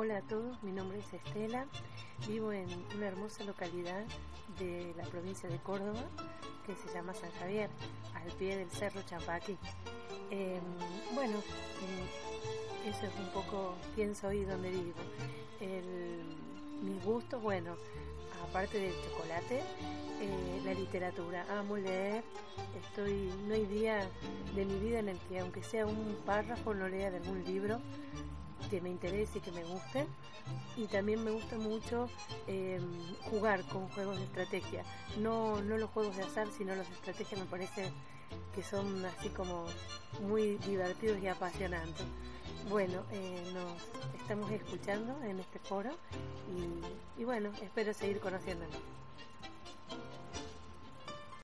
Hola a todos, mi nombre es Estela, vivo en una hermosa localidad de la provincia de Córdoba que se llama San Javier, al pie del Cerro Champaquí. Em, bueno, em, eso es un poco quién soy y dónde vivo. mis gustos, bueno, aparte del chocolate, eh, la literatura. Amo leer, estoy, no hay día de mi vida en el que aunque sea un párrafo no lea de algún libro que me interese y que me guste. Y también me gusta mucho em, jugar con juegos de estrategia. No, no los juegos de azar, sino los de estrategia me parece que son así como muy divertidos y apasionantes. Bueno, eh, nos estamos escuchando en este foro y, y bueno, espero seguir conociéndonos.